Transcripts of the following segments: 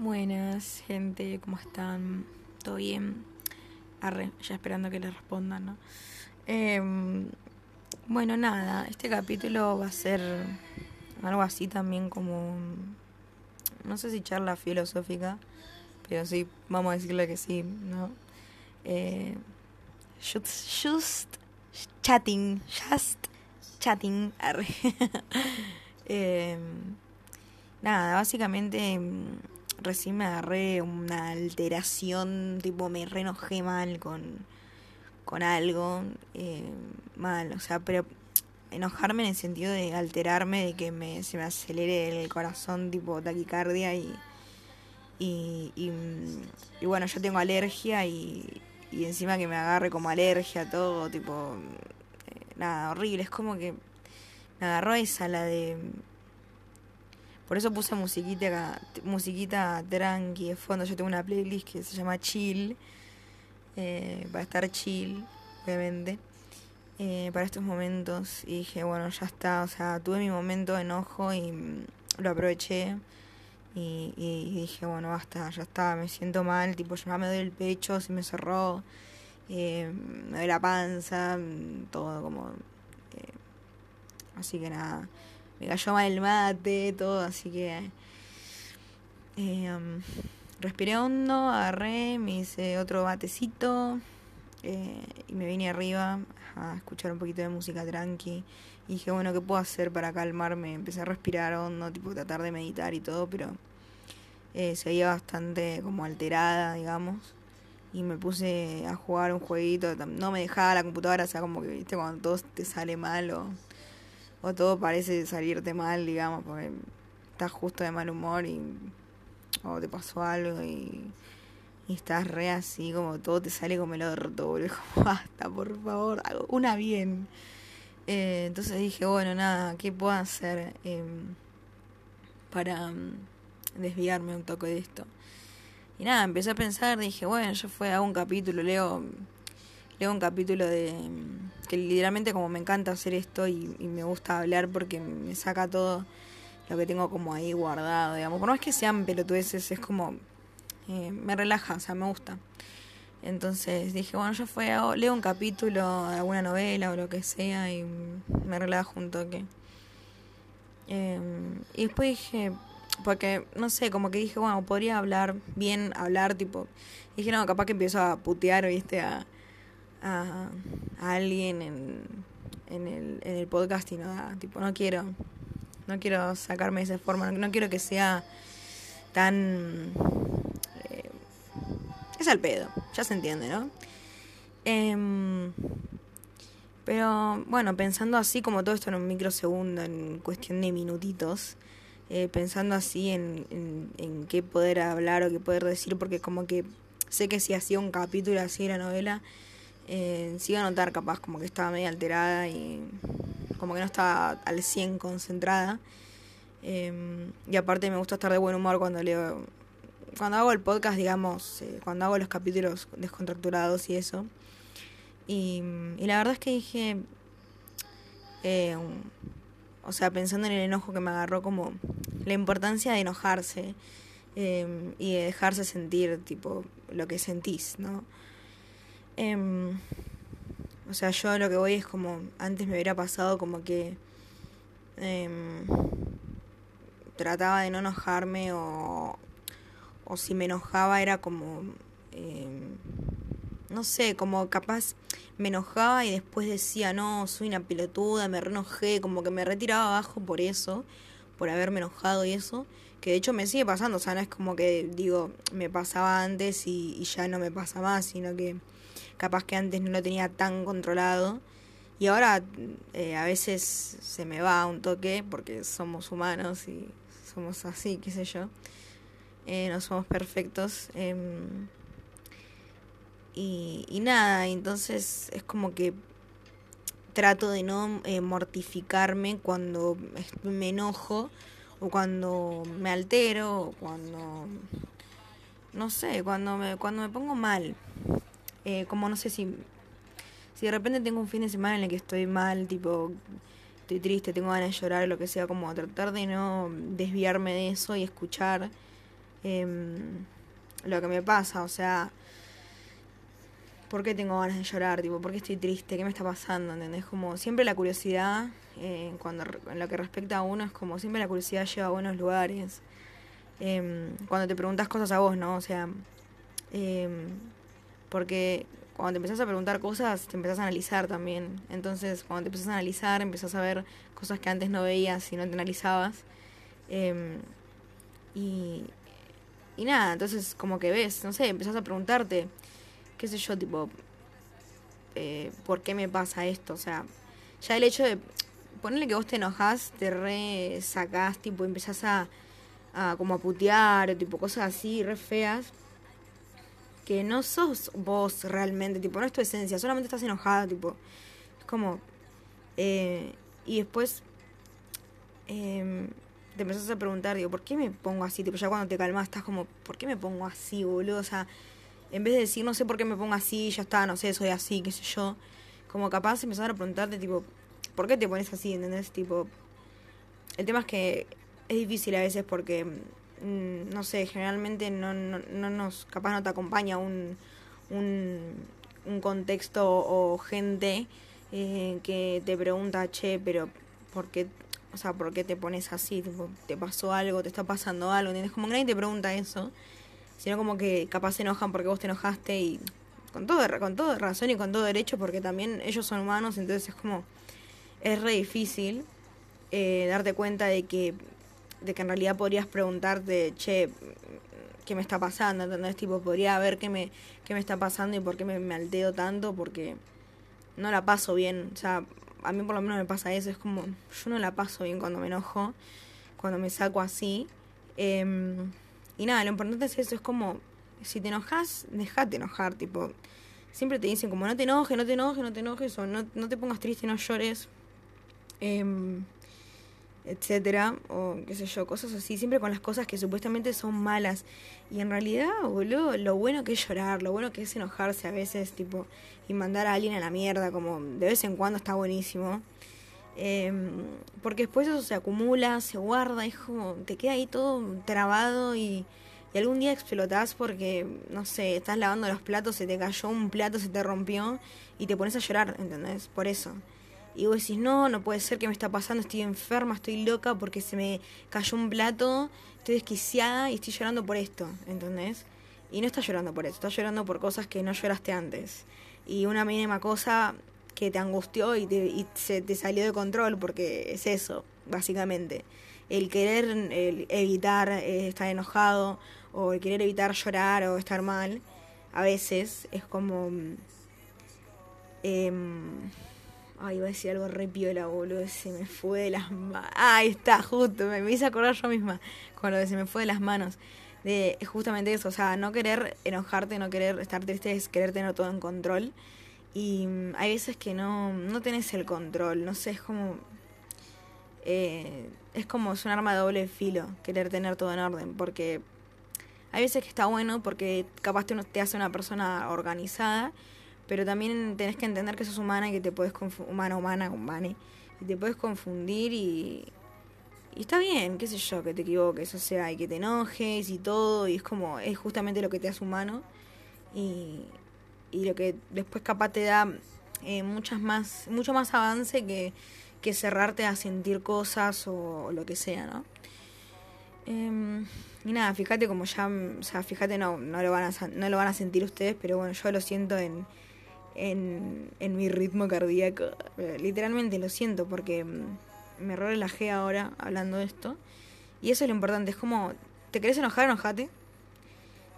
Buenas, gente, ¿cómo están? ¿Todo bien? Arre, ya esperando que le respondan, ¿no? Em, bueno, nada, este capítulo va a ser algo así también como, no sé si charla filosófica, pero sí, vamos a decirle que sí, ¿no? Eh, just, chatting, just chatting, arre. Em, nada, básicamente recién me agarré una alteración, tipo me renojé mal con, con algo, eh, mal, o sea, pero enojarme en el sentido de alterarme, de que me, se me acelere el corazón, tipo taquicardia y, y, y, bueno, yo tengo alergia y, y encima que me agarre como alergia, todo, tipo, eh, nada, horrible, es como que me agarró esa, la de por eso puse musiquita, musiquita tranqui de fondo. Yo tengo una playlist que se llama Chill. Eh, para estar chill, obviamente. Eh, para estos momentos. Y dije, bueno, ya está. O sea, tuve mi momento de enojo y mm, lo aproveché. Y, dije, bueno, basta, ya está. Me siento mal. Tipo, ya me doy el pecho, se me cerró. Eh, me doy la panza. Mm, todo como. Eh, así que nada me cayó mal el mate, todo, así que eh, respiré hondo, agarré, me hice otro batecito eh, y me vine arriba a escuchar un poquito de música tranqui. Y dije, bueno, ¿qué puedo hacer para calmarme? Empecé a respirar hondo, tipo tratar de meditar y todo, pero eh, seguía bastante como alterada, digamos. Y me puse a jugar un jueguito, no me dejaba la computadora, o sea, como que, viste, cuando todo te sale mal o o todo parece salirte mal, digamos, porque estás justo de mal humor y o te pasó algo y, y estás re así, como todo te sale como el orto, boludo, como basta, por favor, hago una bien. Eh, entonces dije, bueno, nada, ¿qué puedo hacer em, para mm, desviarme un toque de esto? Y nada, empecé a pensar, dije, bueno, yo fue a un capítulo, leo leo un capítulo de que literalmente como me encanta hacer esto y, me gusta hablar porque me saca todo lo que tengo como ahí guardado, digamos. Por más que sean pelotudeces, es como... Eh, me relaja, o sea, me gusta. Entonces dije, bueno, yo fue, leo un capítulo de alguna novela o lo que sea y me relajo un toque. Em, y después dije, porque no sé, como que dije, bueno, podría hablar bien, hablar, tipo. dije, no, capaz que empiezo a putear, viste, a a, alguien en, en, el, en el podcast y nada, tipo, no quiero, no quiero sacarme esa forma, no, quiero que sea tan... Eh, es al pedo, ya se entiende, ¿no? Em, pero bueno, pensando así como todo esto en un microsegundo, en cuestión de minutitos, eh, pensando así en, en, en, qué poder hablar o qué poder decir, porque como que sé que si hacía un capítulo así de la novela, eh, sí a notar capaz como que estaba medio alterada y como que no estaba al 100 concentrada. Em, y aparte me gusta estar de buen humor cuando leo, cuando hago el podcast, digamos, eh, cuando hago los capítulos descontracturados y eso. Y, la verdad es que dije, eh, o sea, pensando en el enojo que me agarró, como la importancia de enojarse em, y de dejarse sentir, tipo, lo que sentís, ¿no? Em, o sea, yo lo que voy es como, antes me hubiera pasado como que em, trataba de no enojarme o, o si me enojaba era como, em, no sé, como capaz me enojaba y después decía, no, soy una pelotuda, me renojé, como que me retiraba abajo por eso, por haberme enojado y eso, que de hecho me sigue pasando, o sea, no es como que digo, me pasaba antes y ya no me pasa más, sino que capaz que antes no lo tenía tan controlado. Y ahora eh, a veces se me va un toque porque somos humanos y somos así, qué sé yo. Eh, no somos perfectos. Em, y, nada, entonces es como que trato de no eh, mortificarme cuando me enojo o cuando me altero o cuando no sé, cuando me cuando me pongo mal. Eh, como no sé si, si de repente tengo un fin de semana en el que estoy mal, tipo, estoy triste, tengo ganas de llorar, lo que sea, como tratar de no desviarme de eso y escuchar em, lo que me pasa, o sea, ¿por qué tengo ganas de llorar? Tipo, ¿por qué estoy triste? ¿Qué me está pasando? ¿Entendés? Como siempre la curiosidad, eh, cuando, en lo que respecta a uno, es como siempre la curiosidad lleva a buenos lugares. Em, cuando te preguntas cosas a vos, ¿no? O sea, em, porque cuando te empezás a preguntar cosas, te empezás a analizar también. Entonces, cuando te empezás a analizar, empezás a ver cosas que antes no veías y no te analizabas. Em, y, y nada, entonces como que ves, no sé, empezás a preguntarte, qué sé yo, tipo, eh, ¿por qué me pasa esto? O sea, ya el hecho de ponerle que vos te enojás, te re sacás, tipo, empezás a, a como a putear, o tipo, cosas así, re feas que no sos vos realmente, tipo, no es tu esencia, solamente estás enojada, tipo, es como... Eh, y después eh, te empezás a preguntar, digo, ¿por qué me pongo así? Tipo, ya cuando te calmas estás como, ¿por qué me pongo así, boludo? O sea, en vez de decir, no sé por qué me pongo así, ya está, no sé, soy así, qué sé yo, como capaz empezar a preguntarte, tipo, ¿por qué te pones así? ¿Entendés? Tipo, el tema es que es difícil a veces porque no sé, generalmente no, no, no, nos, capaz no te acompaña un, un, un contexto o gente eh, que te pregunta, che, pero ¿por qué, o sea, ¿por qué te pones así? ¿Te pasó algo? ¿Te está pasando algo? ¿Entiendes? Como que nadie te pregunta eso, sino como que capaz se enojan porque vos te enojaste y con todo, con todo razón y con todo derecho porque también ellos son humanos, entonces es como, es re difícil eh, darte cuenta de que de que en realidad podrías preguntarte, che, ¿qué me está pasando? ¿Entendés? Tipo, podría ver qué me, qué me está pasando y por qué me, me alteo tanto, porque no la paso bien. O sea, a mí por lo menos me pasa eso, es como, yo no la paso bien cuando me enojo, cuando me saco así. Em, y nada, lo importante es eso, es como, si te enojas, dejate enojar, tipo, siempre te dicen como, no te enojes, no te enojes, no te enojes, o no, no te pongas triste, no llores. Eh, etcétera, o qué sé yo, cosas así, siempre con las cosas que supuestamente son malas. Y en realidad, boludo, lo bueno que es llorar, lo bueno que es enojarse a veces, tipo, y mandar a alguien a la mierda, como de vez en cuando está buenísimo. Em, porque después eso se acumula, se guarda, es te queda ahí todo trabado y, y algún día explotás porque, no sé, estás lavando los platos, se te cayó un plato, se te rompió y te pones a llorar, ¿entendés? Por eso. Y vos decís, no, no puede ser que me está pasando, estoy enferma, estoy loca porque se me cayó un plato, estoy desquiciada y estoy llorando por esto, ¿entendés? Y no estás llorando por eso, estás llorando por cosas que no lloraste antes. Y una mínima cosa que te angustió y, te, se te salió de control, porque es eso, básicamente. El querer evitar eh, estar enojado o el querer evitar llorar o estar mal, a veces es como... Eh, Ay, iba a decir algo re piola, boludo. Se me fue de las manos. Ahí está, justo. Me, hice acordar yo misma con lo de se me fue de las manos. De justamente eso, o sea, no querer enojarte, no querer estar triste, es querer tener todo en control. Y mm, hay veces que no, no tenés el control, no sé, es como. Eh, es como es un arma de doble filo, querer tener todo en orden, porque hay veces que está bueno porque capaz te, te hace una persona organizada pero también tenés que entender que sos humana y que te puedes confundir, humana, humana, y te puedes confundir y, y está bien, qué sé yo, que te equivoques, o sea, y que te enojes y todo, y es como, es justamente lo que te hace humano, y, y lo que después capaz te da eh, muchas más, mucho más avance que, que cerrarte a sentir cosas o, lo que sea, ¿no? Em, y nada, fíjate como ya, o sea, fíjate, no, no, lo van a, no lo van a sentir ustedes, pero bueno, yo lo siento en, en, en mi ritmo cardíaco. Eh, literalmente lo siento porque mm, me relajé ahora hablando de esto. Y eso es lo importante, es como, ¿te querés enojar? Enojate.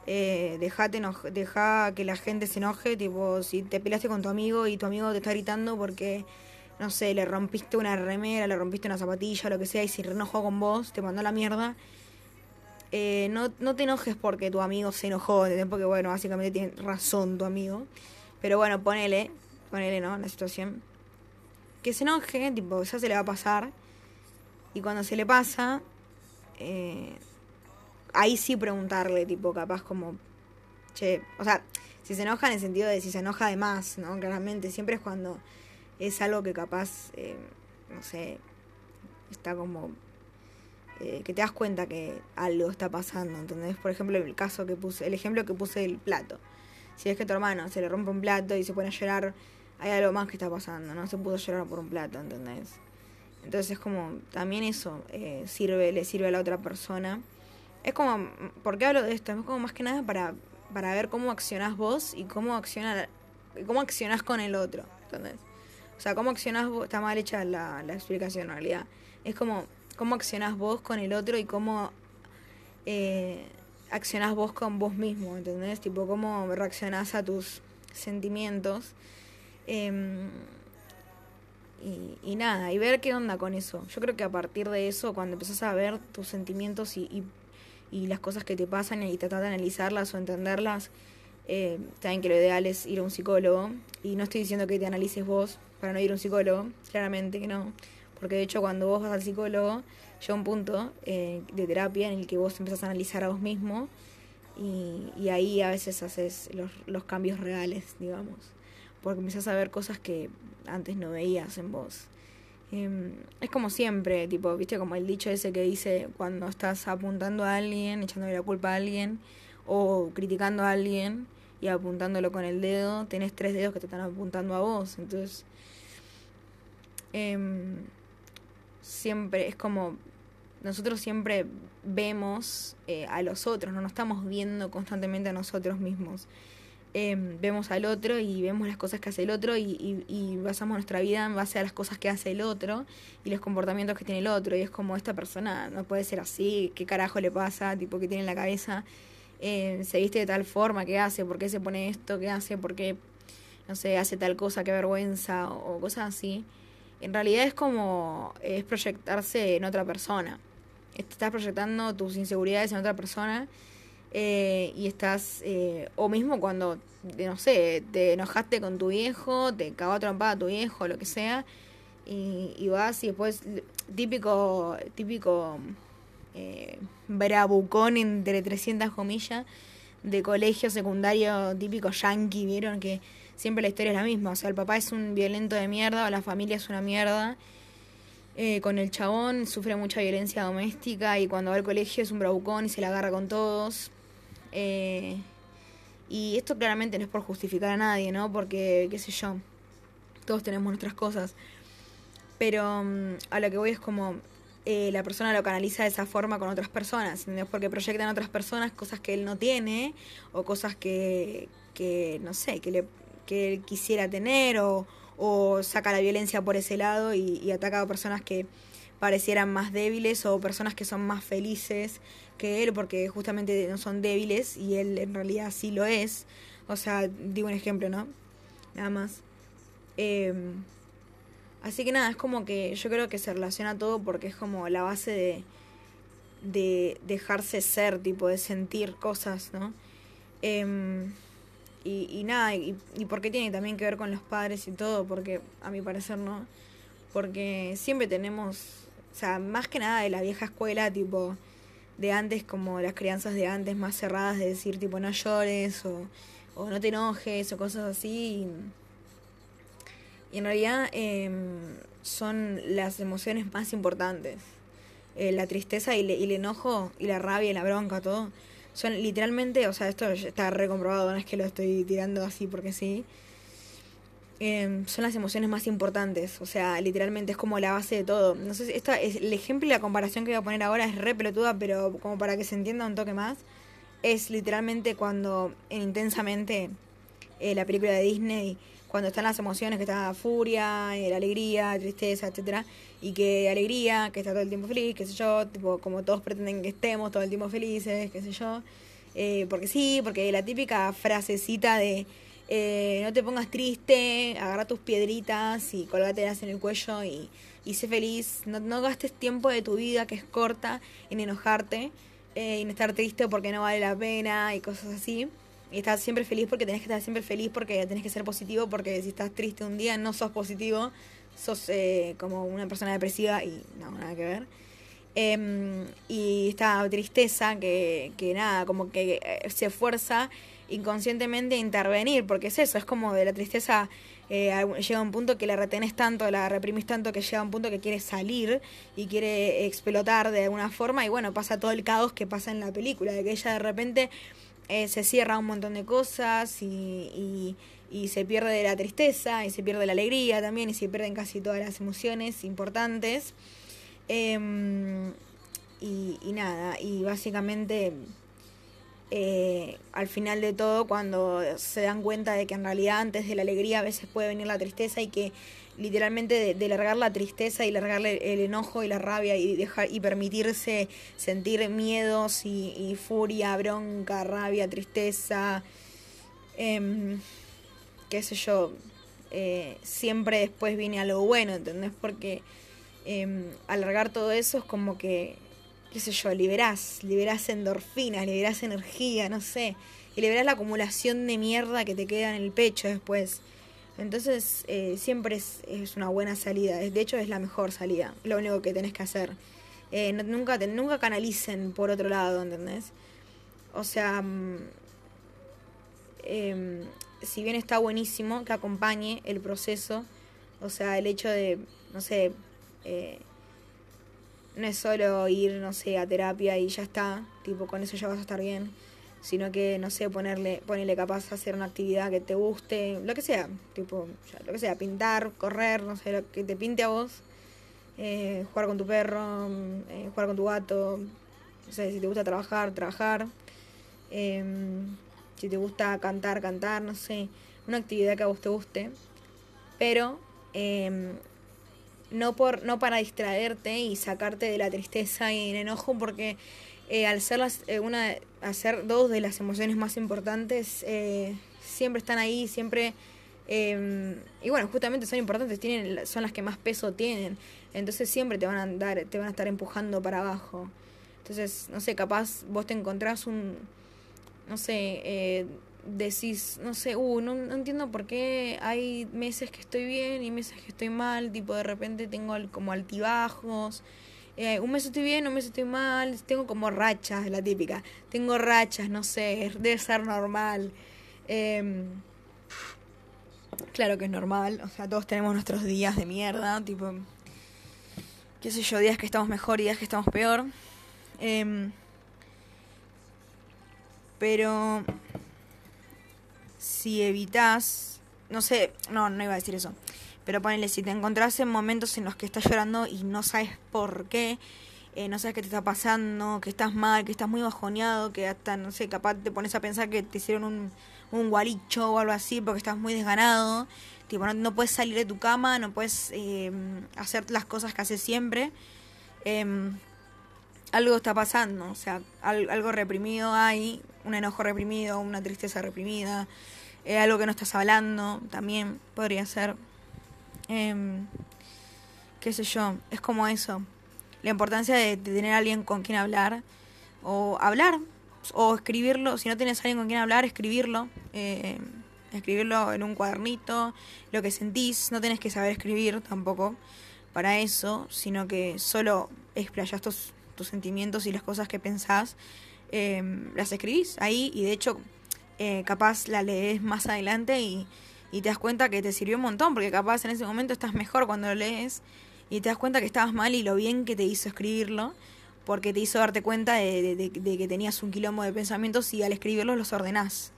Eh, dejate deja que la gente se enoje, tipo, si te peleaste con tu amigo y tu amigo te está gritando porque, no sé, le rompiste una remera, le rompiste una zapatilla, lo que sea, y se enojó con vos, te mandó la mierda. Eh, no, no te enojes porque tu amigo se enojó, porque bueno, básicamente tiene razón tu amigo. Pero bueno, ponele, ponele, ¿no? La situación. Que se enoje, tipo, ya se le va a pasar. Y cuando se le pasa, eh, ahí sí preguntarle, tipo, capaz como, che, o sea, si se enoja en el sentido de si se enoja de más, ¿no? Claramente, siempre es cuando es algo que capaz, eh, no sé, está como eh, que te das cuenta que algo está pasando, ¿entendés? Por ejemplo, el caso que puse, el ejemplo que puse del plato. Si es que tu hermano se le rompe un plato y se pone a llorar, hay algo más que está pasando, no se pudo llorar por un plato, ¿entendés? Entonces es como, también eso eh, sirve, le sirve a la otra persona. Es como, ¿por qué hablo de esto? Es como más que nada para, para ver cómo accionás vos y cómo acciona, cómo accionás con el otro, ¿entendés? O sea, cómo accionás vos, está mal hecha la, la explicación en realidad. Es como, cómo accionás vos con el otro y cómo eh, accionás vos con vos mismo, ¿entendés? Tipo, cómo reaccionás a tus sentimientos. Em, y, nada, y ver qué onda con eso. Yo creo que a partir de eso, cuando empezás a ver tus sentimientos y, y, las cosas que te pasan y tratar de analizarlas o entenderlas, eh, saben que lo ideal es ir a un psicólogo. Y no estoy diciendo que te analices vos para no ir a un psicólogo, claramente que no. Porque de hecho cuando vos vas al psicólogo, llega un punto eh, de terapia en el que vos empezás a analizar a vos mismo y, ahí a veces haces los, los, cambios reales, digamos. Porque empezás a ver cosas que antes no veías en vos. Eh, es como siempre, tipo, viste como el dicho ese que dice cuando estás apuntando a alguien, echándole la culpa a alguien, o criticando a alguien y apuntándolo con el dedo, tenés tres dedos que te están apuntando a vos. Entonces, eh, siempre es como nosotros siempre vemos eh, a los otros, no nos estamos viendo constantemente a nosotros mismos. Eh, vemos al otro y vemos las cosas que hace el otro y, y, basamos nuestra vida en base a las cosas que hace el otro y los comportamientos que tiene el otro. Y es como esta persona no puede ser así, qué carajo le pasa, tipo, qué tiene en la cabeza, eh, se viste de tal forma, qué hace, por qué se pone esto, qué hace, por qué, no sé, hace tal cosa, qué vergüenza o cosas así en realidad es como es proyectarse en otra persona. Estás proyectando tus inseguridades en otra persona eh, y estás, eh, o mismo cuando, no sé, te enojaste con tu viejo, te cagó trompada tu viejo, lo que sea, y, y vas y después, típico, típico eh, bravucón entre 300 comillas de colegio secundario típico yankee, ¿vieron? Que siempre la historia es la misma. O sea, el papá es un violento de mierda o la familia es una mierda. Eh, con el chabón sufre mucha violencia doméstica y cuando va al colegio es un bravucón y se la agarra con todos. Eh, y esto claramente no es por justificar a nadie, ¿no? Porque, qué sé yo, todos tenemos nuestras cosas. Pero mm, a lo que voy es como eh, la persona lo canaliza de esa forma con otras personas, ¿entendés? Porque proyectan a otras personas cosas que él no tiene o cosas que, que no sé, que le que él quisiera tener o, o saca la violencia por ese lado y, ataca a personas que parecieran más débiles o personas que son más felices que él porque justamente no son débiles y él en realidad sí lo es. O sea, digo un ejemplo, ¿no? Nada más. Em, así que nada, es como que yo creo que se relaciona todo porque es como la base de, de dejarse ser, tipo de sentir cosas, ¿no? Eh, y, y nada, y, y por qué tiene también que ver con los padres y todo, porque a mi parecer no. Porque siempre tenemos, o sea, más que nada de la vieja escuela, tipo, de antes, como las crianzas de antes más cerradas, de decir, tipo, no llores o, o no te enojes o cosas así. Y, en realidad em, son las emociones más importantes. Eh, la tristeza y, y el enojo y la rabia y la bronca, todo son literalmente, o sea, esto está recomprobado, no es que lo estoy tirando así porque sí. Em, son las emociones más importantes, o sea, literalmente es como la base de todo. No sé si esta es el ejemplo y la comparación que voy a poner ahora es re pelotuda, pero como para que se entienda un toque más, es literalmente cuando en intensamente eh, la película de Disney cuando están las emociones, que está furia, eh, la alegría, tristeza, etcétera, y que alegría, que está todo el tiempo feliz, qué sé yo, tipo, como todos pretenden que estemos todo el tiempo felices, qué sé yo, eh, porque sí, porque la típica frasecita de eh, no te pongas triste, agarra tus piedritas y colgátelas en el cuello y, y sé feliz, no, no gastes tiempo de tu vida que es corta en enojarte, en estar triste porque no vale la pena y cosas así y estás siempre feliz porque tenés que estar siempre feliz porque tenés que ser positivo porque si estás triste un día no sos positivo, sos eh, como una persona depresiva y no, nada que ver. Em, y esta tristeza que, que nada, como que eh, se esfuerza inconscientemente intervenir, porque es eso, es como de la tristeza eh, llega un punto que la retenés tanto, la reprimís tanto que llega un punto que quiere salir y quiere explotar de alguna forma y bueno, pasa todo el caos que pasa en la película, de que ella de repente eh, se cierra un montón de cosas y, y, se pierde de la tristeza y se pierde la alegría también y se pierden casi todas las emociones importantes. Em, y, y nada, y básicamente eh, al final de todo cuando se dan cuenta de que en realidad antes de la alegría a veces puede venir la tristeza y que literalmente de, largar la tristeza y largarle el enojo y la rabia y dejar y permitirse sentir miedos y, furia, bronca, rabia, tristeza, em, qué sé yo, eh, siempre después viene algo bueno, ¿entendés? Porque eh, alargar todo eso es como que qué sé yo, liberás, liberás endorfinas, liberás energía, no sé, y liberás la acumulación de mierda que te queda en el pecho después. Entonces, eh, siempre es, es, una buena salida, de hecho es la mejor salida, lo único que tenés que hacer. Eh, nunca, te, nunca canalicen por otro lado, ¿entendés? O sea, em, si bien está buenísimo que acompañe el proceso, o sea, el hecho de, no sé, eh, no es solo ir, no sé, a terapia y ya está, tipo, con eso ya vas a estar bien, sino que, no sé, ponerle, ponerle capaz hacer una actividad que te guste, lo que sea, tipo, lo que sea, pintar, correr, no sé, lo que te pinte a vos, eh, jugar con tu perro, eh, jugar con tu gato, no sé, si te gusta trabajar, trabajar, em, si te gusta cantar, cantar, no sé, una actividad que a vos te guste, pero eh, no, por, no para distraerte y sacarte de la tristeza y el enojo, porque eh, al ser las, eh, una, hacer dos de las emociones más importantes, eh, siempre están ahí, siempre... Em, y bueno, justamente son importantes, tienen, son las que más peso tienen. Entonces siempre te van a andar, te van a estar empujando para abajo. Entonces, no sé, capaz vos te encontrás un, no sé, decís, no sé, uh, no, entiendo por qué hay meses que estoy bien y meses que estoy mal, tipo de repente tengo como altibajos, eh, un mes estoy bien, un mes estoy mal, tengo como rachas, la típica, tengo rachas, no sé, debe ser normal. Em, claro que es normal, o sea, todos tenemos nuestros días de mierda, tipo, qué sé yo, días que estamos mejor y días que estamos peor. Em, pero si evitas, no sé, no, no iba a decir eso, pero ponele, si te encontrás en momentos en los que estás llorando y no sabes por qué, eh, no sabes qué te está pasando, que estás mal, que estás muy bajoneado, que hasta, no sé, capaz te pones a pensar que te hicieron un, un guaricho o algo así porque estás muy desganado, tipo, no, puedes salir de tu cama, no puedes eh, hacer las cosas que haces siempre. Em, algo está pasando, o sea, algo reprimido hay, un enojo reprimido, una tristeza reprimida, eh, algo que no estás hablando, también podría ser. Em, qué sé yo, es como eso. La importancia de, tener a alguien con quien hablar, o hablar, o escribirlo, si no tienes alguien con quien hablar, escribirlo. Eh, escribirlo en un cuadernito, lo que sentís, no tenés que saber escribir tampoco para eso, sino que solo explayas tus tus sentimientos y las cosas que pensás, em, las escribís ahí y de hecho eh, capaz la lees más adelante y, y, te das cuenta que te sirvió un montón, porque capaz en ese momento estás mejor cuando lo lees y te das cuenta que estabas mal y lo bien que te hizo escribirlo, porque te hizo darte cuenta de, que tenías un quilombo de pensamientos y al escribirlos los ordenás.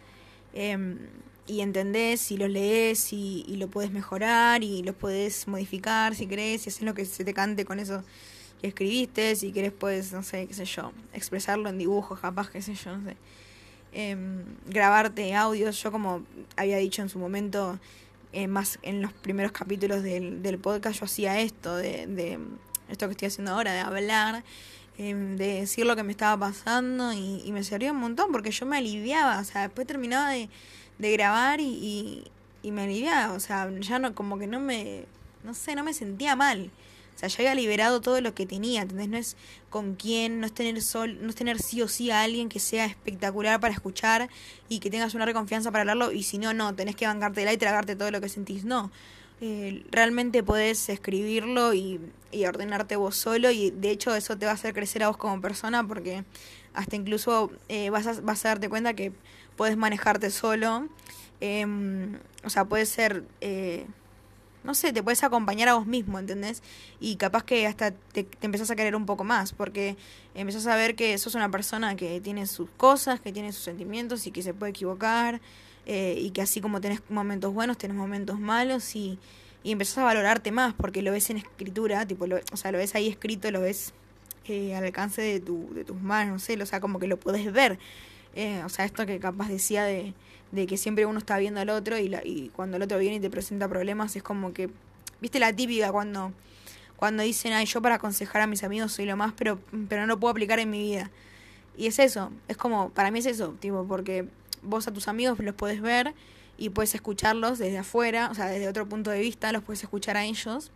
Em, y entendés y los lees y, y, lo puedes mejorar y los puedes modificar si querés y hacer lo que se te cante con eso que escribiste, si querés puedes, no sé, qué sé yo, expresarlo en dibujos, capaz, qué sé yo, no sé. Em, grabarte audios, yo como había dicho en su momento, eh, más en los primeros capítulos del, del podcast, yo hacía esto, de, de, esto que estoy haciendo ahora, de hablar, em, de decir lo que me estaba pasando y, me servía un montón porque yo me aliviaba, o sea, después terminaba de, de grabar y, y, y me aliviaba, o sea, ya no, como que no me, no sé, no me sentía mal. O sea, ya había liberado todo lo que tenía, ¿entendés? No es con quién, no es tener sol, no es tener sí o sí a alguien que sea espectacular para escuchar y que tengas una reconfianza para hablarlo y si no, no, tenés que bancártela y tragarte todo lo que sentís. No, eh, realmente podés escribirlo y, y ordenarte vos solo y de hecho eso te va a hacer crecer a vos como persona porque hasta incluso eh, vas, a, vas a darte cuenta que puedes manejarte solo. Em, o sea, puedes ser, eh, no sé, te puedes acompañar a vos mismo, ¿entendés? Y capaz que hasta te, te empezás a querer un poco más, porque empezás a ver que sos una persona que tiene sus cosas, que tiene sus sentimientos y que se puede equivocar, eh, y que así como tenés momentos buenos, tenés momentos malos y, y empezás a valorarte más, porque lo ves en escritura, tipo, lo, o sea, lo ves ahí escrito, lo ves eh, al alcance de, tu, de tus manos, no sé, o sea, como que lo puedes ver. Eh, o sea, esto que capaz decía de, de que siempre uno está viendo al otro y, la, y cuando el otro viene y te presenta problemas es como que, viste la típica cuando, cuando dicen, ay, yo para aconsejar a mis amigos soy lo más, pero, pero no lo puedo aplicar en mi vida. Y es eso, es como, para mí es eso, tipo, porque vos a tus amigos los puedes ver y puedes escucharlos desde afuera, o sea, desde otro punto de vista, los puedes escuchar a ellos,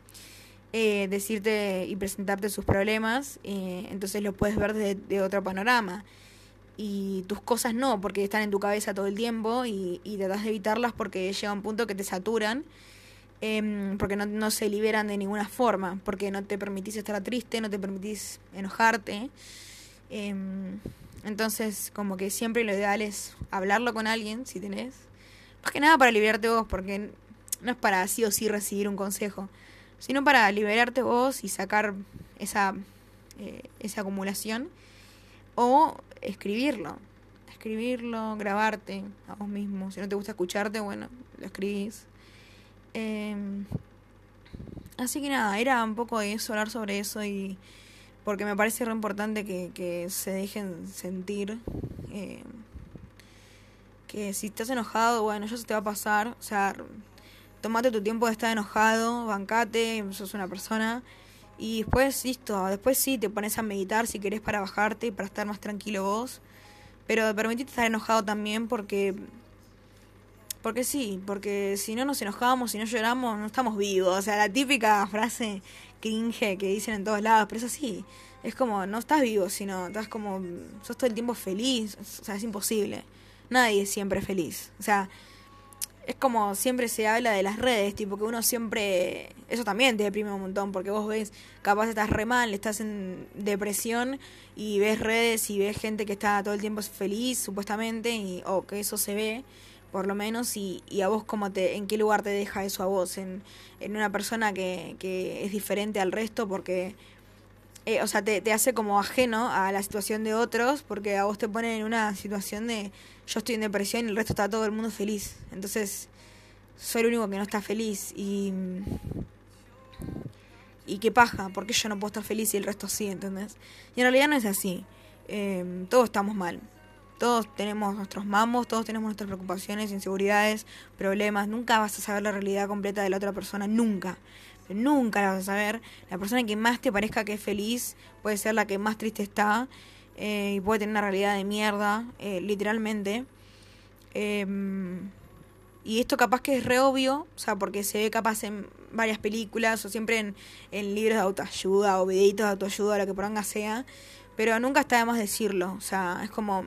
eh, decirte y presentarte sus problemas, eh, entonces los puedes ver desde de otro panorama y tus cosas no, porque están en tu cabeza todo el tiempo y, y tratas de evitarlas porque llega un punto que te saturan, eh, porque no, no, se liberan de ninguna forma, porque no te permitís estar triste, no te permitís enojarte. Eh, entonces, como que siempre lo ideal es hablarlo con alguien, si tenés. Más que nada para liberarte vos, porque no es para sí o sí recibir un consejo, sino para liberarte vos y sacar esa, eh, esa acumulación o escribirlo. Escribirlo, grabarte a vos mismo. Si no te gusta escucharte, bueno, lo escribís. Eh, así que nada, era un poco eso, hablar sobre eso y porque me parece re importante que, que se dejen sentir. Eh, que si estás enojado, bueno, ya se te va a pasar. O sea, tomate tu tiempo de estar enojado, bancate, sos una persona. Y después, listo, después sí te pones a meditar si querés para bajarte y para estar más tranquilo vos. Pero permitite estar enojado también porque... Porque sí, porque si no nos enojamos, si no lloramos, no estamos vivos. O sea, la típica frase cringe que dicen en todos lados, pero es así. Es como, no estás vivo, sino estás como, sos todo el tiempo feliz. O sea, es imposible. Nadie es siempre feliz. O sea, es como siempre se habla de las redes, tipo que uno siempre, eso también te deprime un montón, porque vos ves, capaz estás re mal, estás en depresión y ves redes y ves gente que está todo el tiempo feliz, supuestamente, y, o que eso se ve, por lo menos, y, y a vos como te, en qué lugar te deja eso a vos, en, en una persona que, que es diferente al resto, porque eh, o sea, te, te, hace como ajeno a la situación de otros, porque a vos te ponen en una situación de yo estoy en depresión y el resto está todo el mundo feliz. Entonces, soy el único que no está feliz y... Y qué paja, porque yo no puedo estar feliz y el resto sí, ¿entendés? Y en realidad no es así. Eh, todos estamos mal. Todos tenemos nuestros mamos, todos tenemos nuestras preocupaciones, inseguridades, problemas. Nunca vas a saber la realidad completa de la otra persona, nunca nunca la vas a saber. La persona que más te parezca que es feliz puede ser la que más triste está eh, y puede tener una realidad de mierda, eh, literalmente. Eh, y esto capaz que es re obvio, o sea, porque se ve capaz en varias películas o siempre en, libros de autoayuda o videitos de autoayuda, lo que por sea, pero nunca está de más decirlo, o sea, es como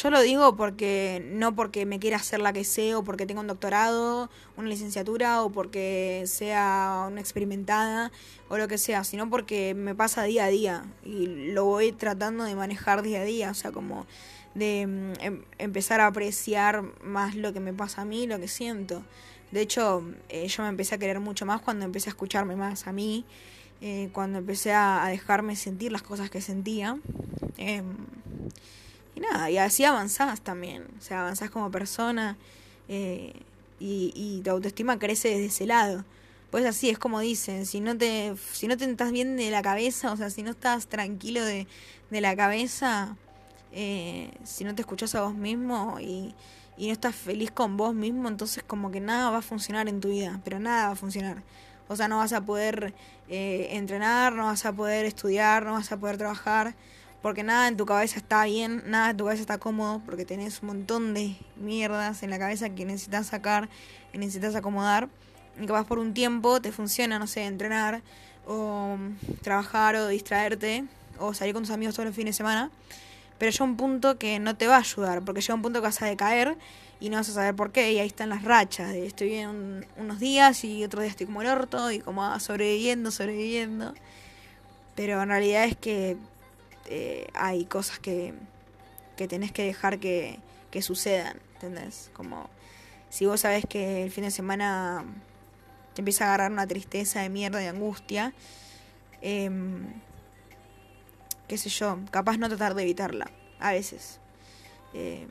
yo lo digo porque no porque me quiera hacer la que sé o porque tenga un doctorado, una licenciatura o porque sea una experimentada o lo que sea, sino porque me pasa día a día y lo voy tratando de manejar día a día, o sea, como de mm, em, empezar a apreciar más lo que me pasa a mí, lo que siento. De hecho, eh, yo me empecé a querer mucho más cuando empecé a escucharme más a mí, eh, cuando empecé a, dejarme sentir las cosas que sentía. Eh, y nada, y así avanzás también, o sea, avanzás como persona eh, y, tu autoestima crece desde ese lado. Pues así es como dicen, si no te si no te estás bien de la cabeza, o sea, si no estás tranquilo de, de la cabeza, eh, si no te escuchas a vos mismo y, y no estás feliz con vos mismo, entonces como que nada va a funcionar en tu vida, pero nada va a funcionar. O sea, no vas a poder eh, entrenar, no vas a poder estudiar, no vas a poder trabajar porque nada en tu cabeza está bien, nada en tu cabeza está cómodo, porque tenés un montón de mierdas en la cabeza que necesitas sacar y necesitas acomodar. Y vas por un tiempo te funciona, no sé, entrenar o trabajar o distraerte o salir con tus amigos todos los fines de semana. Pero llega un punto que no te va a ayudar, porque llega un punto que vas a decaer y no vas a saber por qué. Y ahí están las rachas. De estoy bien unos días y otros días estoy como el orto y como sobreviviendo, sobreviviendo. Pero en realidad es que eh, hay cosas que, que tenés que dejar que, que sucedan, ¿entendés? Como si vos sabés que el fin de semana te empieza a agarrar una tristeza de mierda, de angustia, em, qué sé yo, capaz no tratar de evitarla, a veces. Em,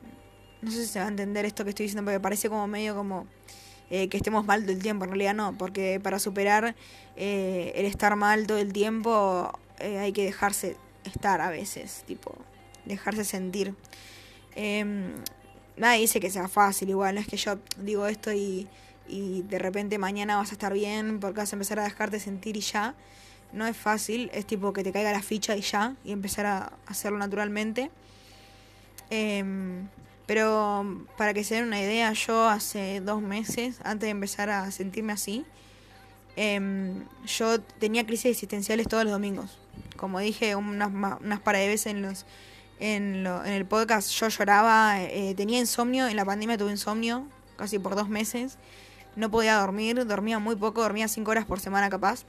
no sé si se va a entender esto que estoy diciendo, porque parece como medio como eh, que estemos mal todo el tiempo, en realidad no, porque para superar eh, el estar mal todo el tiempo eh, hay que dejarse estar a veces, tipo, dejarse sentir. Em, nadie dice que sea fácil, igual, no es que yo digo esto y, y de repente mañana vas a estar bien porque vas a empezar a dejarte sentir y ya. No es fácil, es tipo que te caiga la ficha y ya, y empezar a hacerlo naturalmente. Em, pero para que se den una idea, yo hace dos meses, antes de empezar a sentirme así, em, yo tenía crisis existenciales todos los domingos. Como dije unas, unas par de veces en los en, lo, en el podcast yo lloraba, eh, tenía insomnio, en la pandemia tuve insomnio casi por dos meses, no podía dormir, dormía muy poco, dormía cinco horas por semana capaz.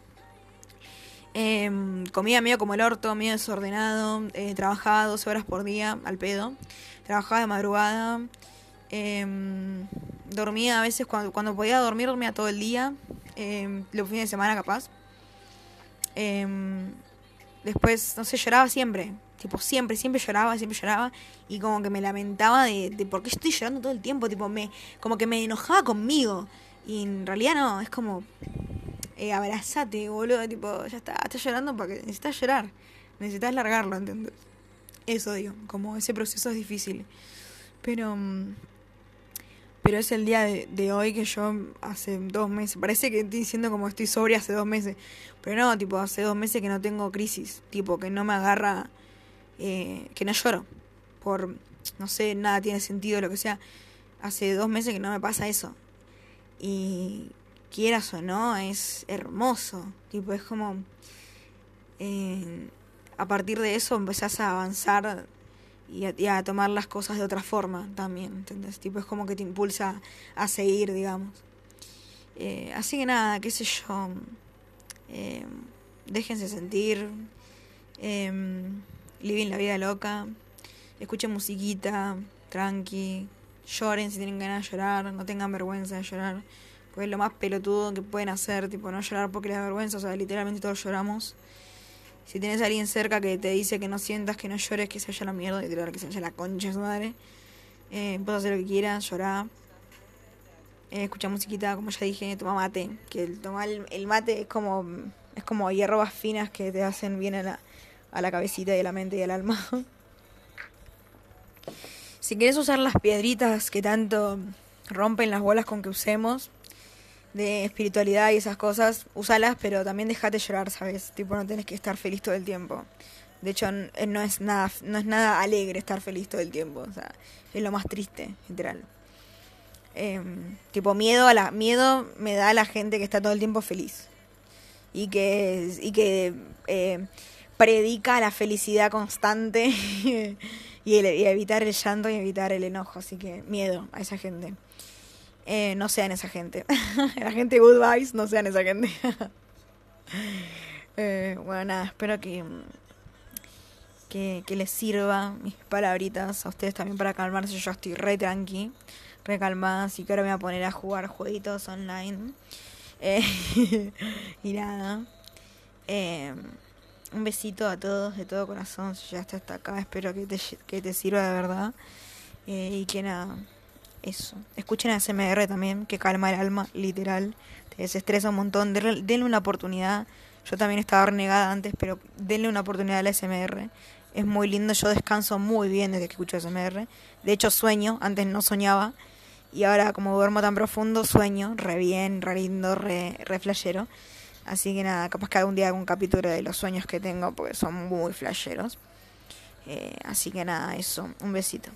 Em, comía medio como el orto, medio desordenado, eh, trabajaba 12 horas por día al pedo, trabajaba de madrugada, em, dormía a veces cuando, cuando podía dormir, dormía todo el día, eh, los fines de semana capaz. después, no sé, lloraba siempre, Tipo, siempre, siempre lloraba, siempre lloraba. Y como que me lamentaba de, de por qué estoy llorando todo el tiempo. Tipo, me, como que me enojaba conmigo. Y en realidad no, es como, eh, abrazate, boludo. Tipo, ya está, estás llorando porque necesitas llorar. Necesitas largarlo, ¿entendés? Eso digo, como ese proceso es difícil. Pero, mm, pero es el día de, hoy que yo hace dos meses, parece que estoy diciendo como estoy sobria hace dos meses, pero no, tipo, hace dos meses que no tengo crisis, tipo, que no me agarra eh, que no lloro. Por, no sé, nada tiene sentido, lo que sea. Hace dos meses que no me pasa eso. Y quieras o no, es hermoso. Tipo, es como... Eh, a partir de eso empezás a avanzar y a, tomar las cosas de otra forma también, ¿entendés? Tipo, es como que te impulsa a seguir, digamos. Eh, así que nada, qué sé yo. déjense sentir. Living la vida loca, escuchen musiquita, tranqui, lloren si tienen ganas de llorar, no tengan vergüenza de llorar, pues es lo más pelotudo que pueden hacer, tipo no llorar porque les da vergüenza, o sea, literalmente todos lloramos. Si tienes a alguien cerca que te dice que no sientas, que no llores, que se vaya la mierda, literal, que se vaya la concha su madre, eh, puedes hacer lo que quieras, llorar. Eh, escucha musiquita, como ya dije, toma mate, que el, tomar el, mate es como es como hierbas finas que te hacen bien a la, a la cabecita y a la mente y al alma. si quieres usar las piedritas que tanto rompen las bolas con que usemos, de espiritualidad y esas cosas, usalas, pero también déjate llorar, ¿sabes? Tipo, no tienes que estar feliz todo el tiempo. De hecho, eh, no es nada, no es nada alegre estar feliz todo el tiempo. O sea, es lo más triste, literal. Em, tipo, miedo a la, miedo me da a la gente que está todo el tiempo feliz. Y que, y que eh, predica la felicidad constante y, evitar el llanto y evitar el enojo. Así que miedo a esa gente. Eh, no sean esa gente. la gente good vibes, no sean esa gente. eh, bueno, nada, espero que, que, les sirva mis palabritas a ustedes también para calmarse. Yo estoy re tranqui, re calmada, así que ahora me voy a poner a jugar jueguitos online. Eh, y nada. Eh, un besito a todos de todo corazón. Si ya está hasta acá, espero que te, que te sirva de verdad. Eh, y que nada, eso. Escuchen a SMR también, que calma el alma, literal. Te desestresa un montón. Denle, una oportunidad. Yo también estaba renegada antes, pero denle una oportunidad al SMR. Es muy lindo, yo descanso muy bien desde que escucho SMR. De hecho, sueño, antes no soñaba. Y ahora, como duermo tan profundo, sueño re bien, re lindo, re, re flashero. Así que nada, capaz que algún día hago un capítulo de los sueños que tengo porque son muy flasheros. Eh, así que nada, eso, un besito.